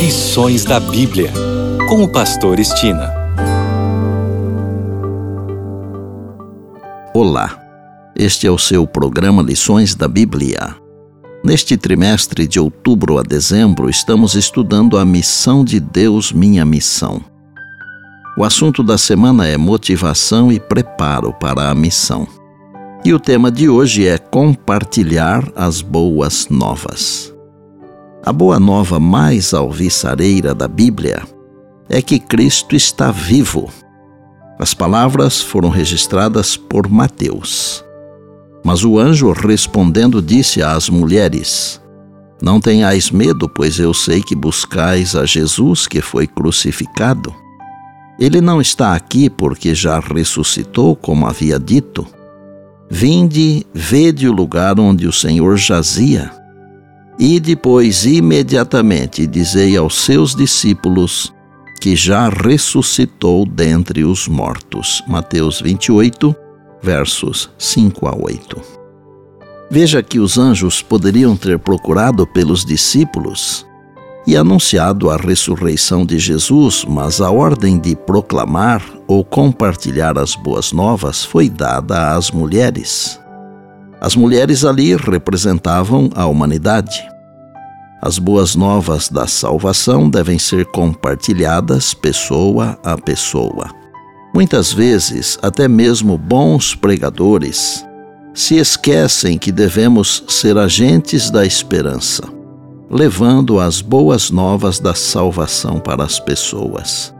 Lições da Bíblia, com o Pastor Estina. Olá, este é o seu programa Lições da Bíblia. Neste trimestre de outubro a dezembro, estamos estudando a missão de Deus, minha missão. O assunto da semana é motivação e preparo para a missão. E o tema de hoje é compartilhar as boas novas. A boa nova mais alvissareira da Bíblia é que Cristo está vivo. As palavras foram registradas por Mateus. Mas o anjo respondendo disse às mulheres: Não tenhais medo, pois eu sei que buscais a Jesus que foi crucificado. Ele não está aqui porque já ressuscitou, como havia dito. Vinde, vede o lugar onde o Senhor jazia e depois, imediatamente, dizei aos seus discípulos que já ressuscitou dentre os mortos. Mateus 28, versos 5 a 8. Veja que os anjos poderiam ter procurado pelos discípulos e anunciado a ressurreição de Jesus, mas a ordem de proclamar ou compartilhar as boas novas foi dada às mulheres. As mulheres ali representavam a humanidade. As boas novas da salvação devem ser compartilhadas pessoa a pessoa. Muitas vezes, até mesmo bons pregadores se esquecem que devemos ser agentes da esperança, levando as boas novas da salvação para as pessoas.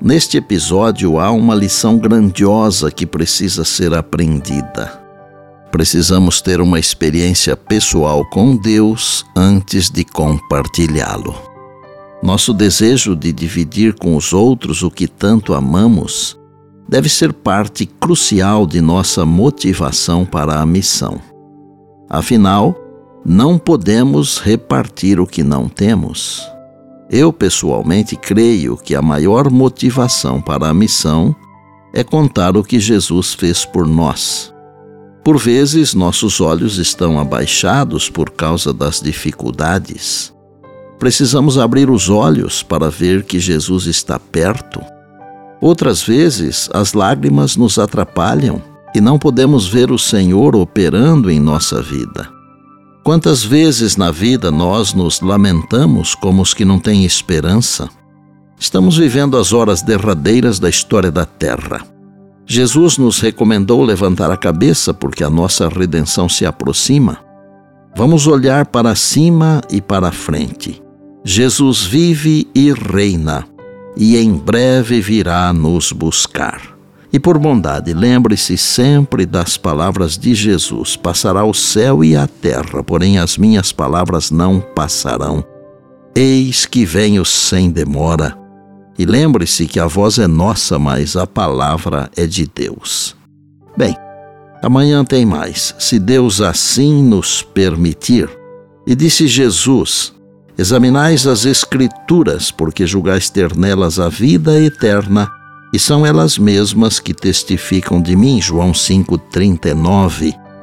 Neste episódio há uma lição grandiosa que precisa ser aprendida precisamos ter uma experiência pessoal com Deus antes de compartilhá-lo. Nosso desejo de dividir com os outros o que tanto amamos deve ser parte crucial de nossa motivação para a missão. Afinal, não podemos repartir o que não temos. Eu, pessoalmente, creio que a maior motivação para a missão é contar o que Jesus fez por nós por vezes, nossos olhos estão abaixados por causa das dificuldades. Precisamos abrir os olhos para ver que Jesus está perto. Outras vezes, as lágrimas nos atrapalham e não podemos ver o Senhor operando em nossa vida. Quantas vezes na vida nós nos lamentamos como os que não têm esperança? Estamos vivendo as horas derradeiras da história da Terra. Jesus nos recomendou levantar a cabeça porque a nossa redenção se aproxima. Vamos olhar para cima e para frente. Jesus vive e reina, e em breve virá nos buscar. E por bondade, lembre-se sempre das palavras de Jesus: passará o céu e a terra, porém as minhas palavras não passarão. Eis que venho sem demora. E lembre-se que a voz é nossa, mas a palavra é de Deus. Bem, amanhã tem mais, se Deus assim nos permitir. E disse Jesus: Examinais as Escrituras, porque julgais ter nelas a vida eterna, e são elas mesmas que testificam de mim. João 5,39.